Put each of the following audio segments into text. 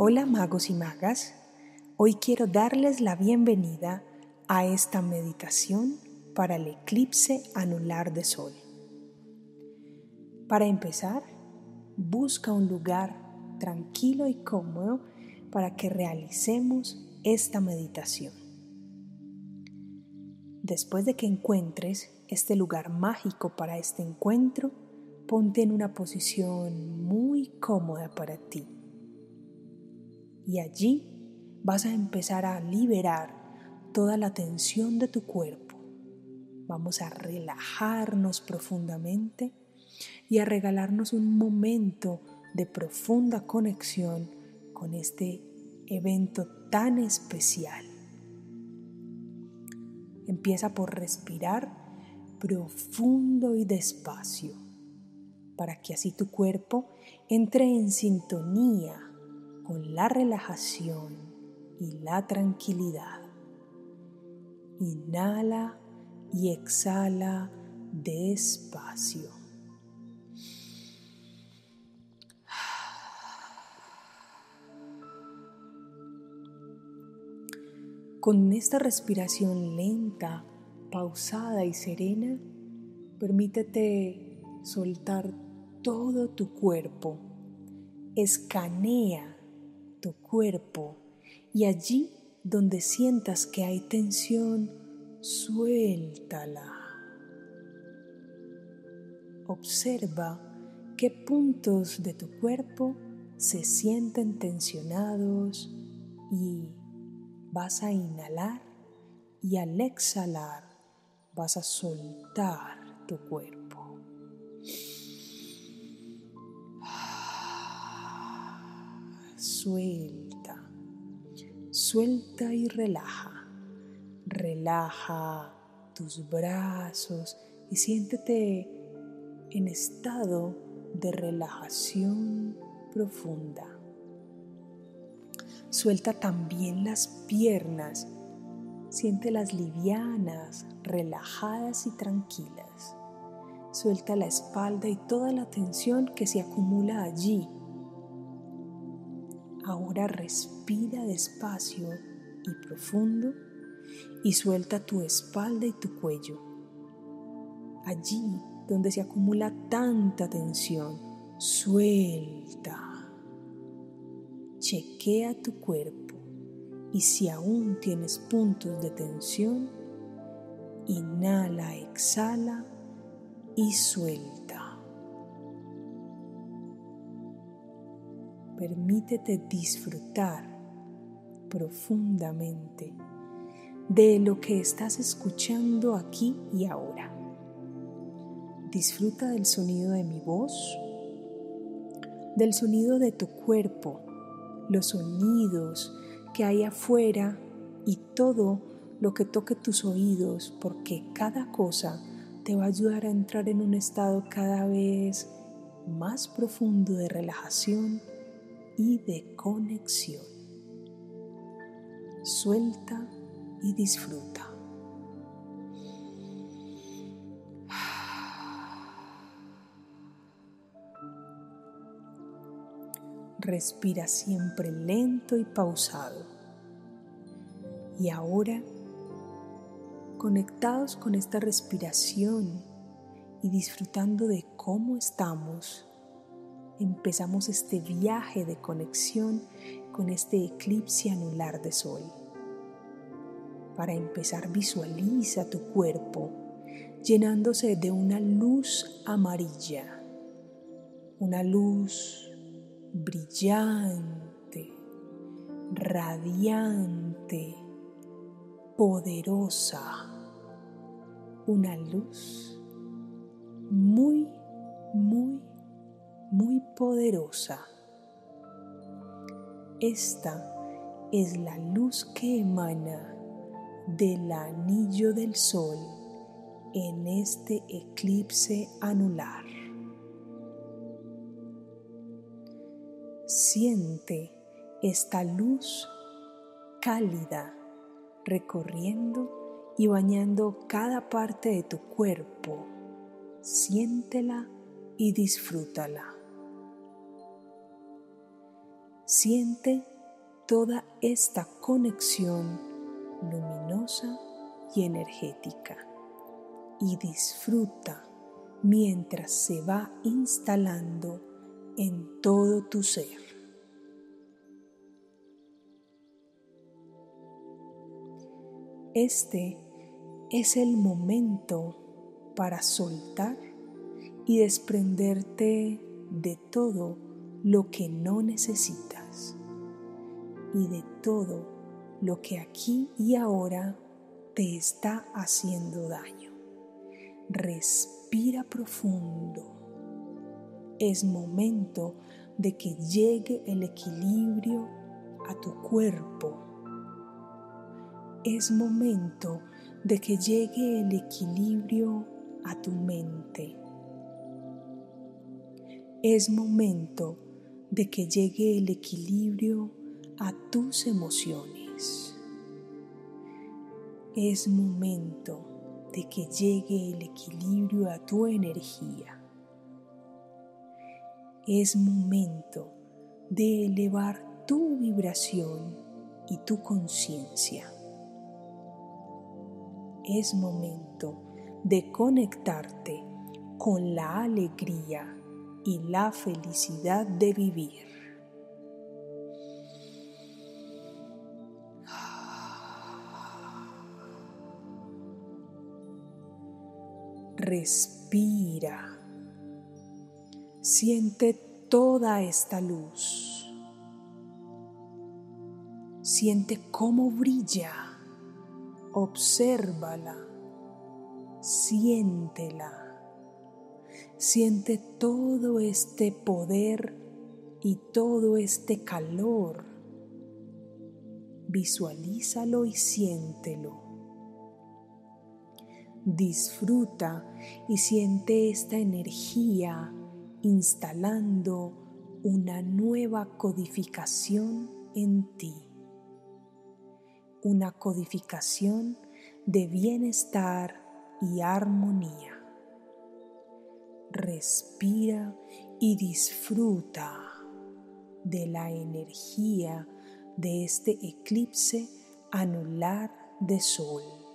Hola magos y magas, hoy quiero darles la bienvenida a esta meditación para el eclipse anular de sol. Para empezar, busca un lugar tranquilo y cómodo para que realicemos esta meditación. Después de que encuentres este lugar mágico para este encuentro, ponte en una posición muy cómoda para ti y allí vas a empezar a liberar toda la tensión de tu cuerpo. Vamos a relajarnos profundamente y a regalarnos un momento de profunda conexión con este evento tan especial. Empieza por respirar profundo y despacio para que así tu cuerpo entre en sintonía con la relajación y la tranquilidad. Inhala y exhala despacio. Con esta respiración lenta, pausada y serena, permítete soltar todo tu cuerpo. Escanea tu cuerpo y allí donde sientas que hay tensión, suéltala. Observa qué puntos de tu cuerpo se sienten tensionados y vas a inhalar y al exhalar vas a soltar tu cuerpo. Suelta, suelta y relaja. Relaja tus brazos y siéntete en estado de relajación profunda. Suelta también las piernas, siéntelas livianas, relajadas y tranquilas. Suelta la espalda y toda la tensión que se acumula allí Ahora respira despacio y profundo y suelta tu espalda y tu cuello. Allí donde se acumula tanta tensión, suelta. Chequea tu cuerpo y si aún tienes puntos de tensión, inhala, exhala y suelta. Permítete disfrutar profundamente de lo que estás escuchando aquí y ahora. Disfruta del sonido de mi voz, del sonido de tu cuerpo, los sonidos que hay afuera y todo lo que toque tus oídos, porque cada cosa te va a ayudar a entrar en un estado cada vez más profundo de relajación y de conexión. Suelta y disfruta. Respira siempre lento y pausado. Y ahora, conectados con esta respiración y disfrutando de cómo estamos, empezamos este viaje de conexión con este eclipse anular de sol. Para empezar visualiza tu cuerpo llenándose de una luz amarilla, una luz brillante, radiante, poderosa, una luz muy, poderosa. Esta es la luz que emana del anillo del sol en este eclipse anular. Siente esta luz cálida recorriendo y bañando cada parte de tu cuerpo. Siéntela y disfrútala. Siente toda esta conexión luminosa y energética y disfruta mientras se va instalando en todo tu ser. Este es el momento para soltar y desprenderte de todo lo que no necesitas y de todo lo que aquí y ahora te está haciendo daño. Respira profundo. Es momento de que llegue el equilibrio a tu cuerpo. Es momento de que llegue el equilibrio a tu mente. Es momento de que llegue el equilibrio a tus emociones. Es momento de que llegue el equilibrio a tu energía. Es momento de elevar tu vibración y tu conciencia. Es momento de conectarte con la alegría y la felicidad de vivir. Respira. Siente toda esta luz. Siente cómo brilla. Obsérvala. Siéntela. Siente todo este poder y todo este calor. Visualízalo y siéntelo. Disfruta y siente esta energía instalando una nueva codificación en ti. Una codificación de bienestar y armonía respira y disfruta de la energía de este eclipse anular de sol.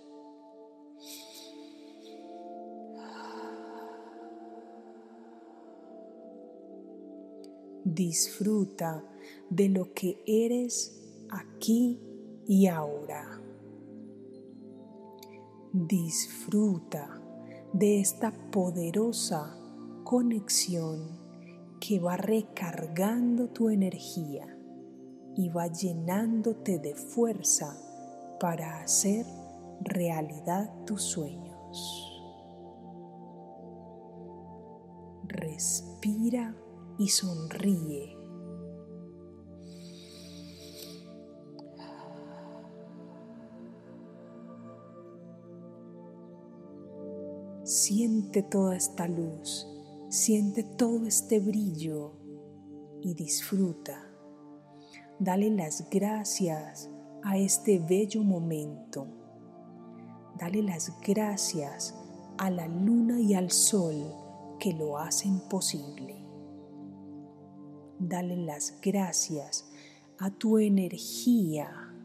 Disfruta de lo que eres aquí y ahora. Disfruta de esta poderosa conexión que va recargando tu energía y va llenándote de fuerza para hacer realidad tus sueños. Respira y sonríe. Siente toda esta luz Siente todo este brillo y disfruta. Dale las gracias a este bello momento. Dale las gracias a la luna y al sol que lo hacen posible. Dale las gracias a tu energía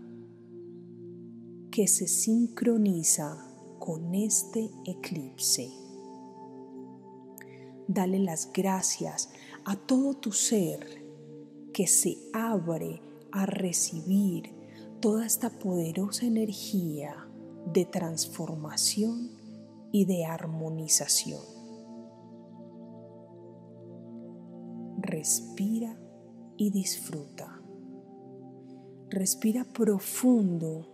que se sincroniza con este eclipse. Dale las gracias a todo tu ser que se abre a recibir toda esta poderosa energía de transformación y de armonización. Respira y disfruta. Respira profundo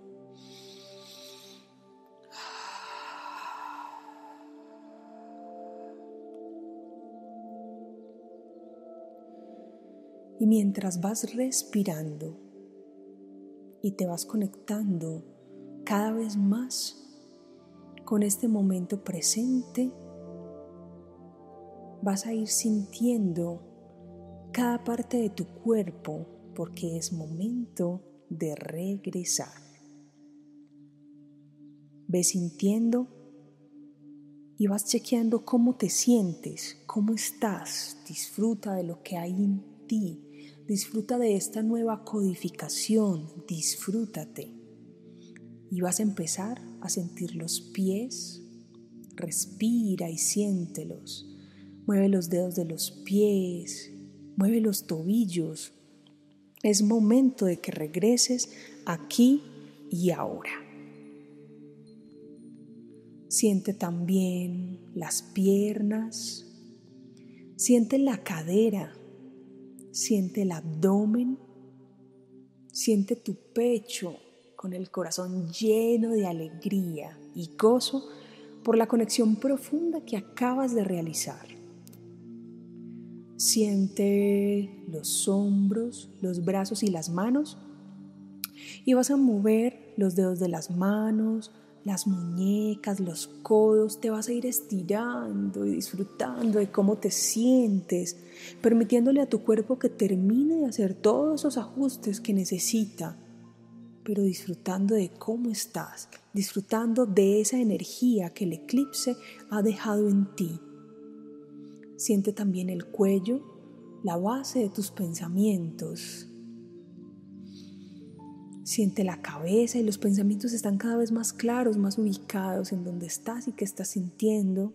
Y mientras vas respirando y te vas conectando cada vez más con este momento presente, vas a ir sintiendo cada parte de tu cuerpo porque es momento de regresar. Ves sintiendo y vas chequeando cómo te sientes, cómo estás, disfruta de lo que hay en ti, disfruta de esta nueva codificación, disfrútate. Y vas a empezar a sentir los pies, respira y siéntelos. Mueve los dedos de los pies, mueve los tobillos. Es momento de que regreses aquí y ahora. Siente también las piernas, siente la cadera, siente el abdomen, siente tu pecho con el corazón lleno de alegría y gozo por la conexión profunda que acabas de realizar. Siente los hombros, los brazos y las manos y vas a mover los dedos de las manos, las muñecas, los codos, te vas a ir estirando y disfrutando de cómo te sientes, permitiéndole a tu cuerpo que termine de hacer todos esos ajustes que necesita, pero disfrutando de cómo estás, disfrutando de esa energía que el eclipse ha dejado en ti. Siente también el cuello, la base de tus pensamientos, Siente la cabeza y los pensamientos están cada vez más claros, más ubicados en donde estás y qué estás sintiendo.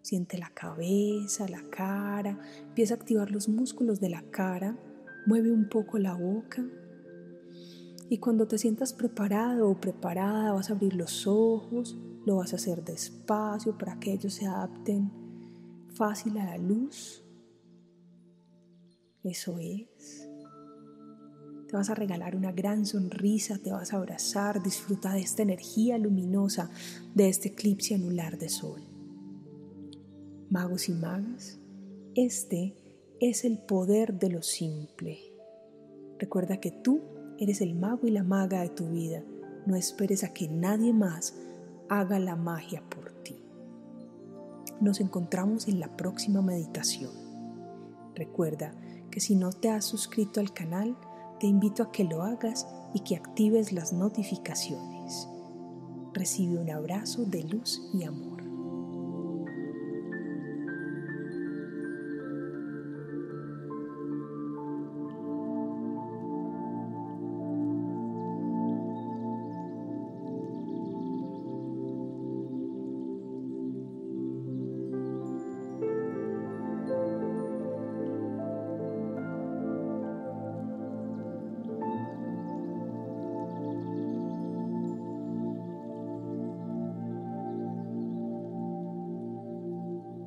Siente la cabeza, la cara, empieza a activar los músculos de la cara, mueve un poco la boca. Y cuando te sientas preparado o preparada, vas a abrir los ojos, lo vas a hacer despacio para que ellos se adapten fácil a la luz. Eso es te vas a regalar una gran sonrisa, te vas a abrazar, disfruta de esta energía luminosa de este eclipse anular de sol. Magos y magas, este es el poder de lo simple. Recuerda que tú eres el mago y la maga de tu vida. No esperes a que nadie más haga la magia por ti. Nos encontramos en la próxima meditación. Recuerda que si no te has suscrito al canal, te invito a que lo hagas y que actives las notificaciones. Recibe un abrazo de luz y amor.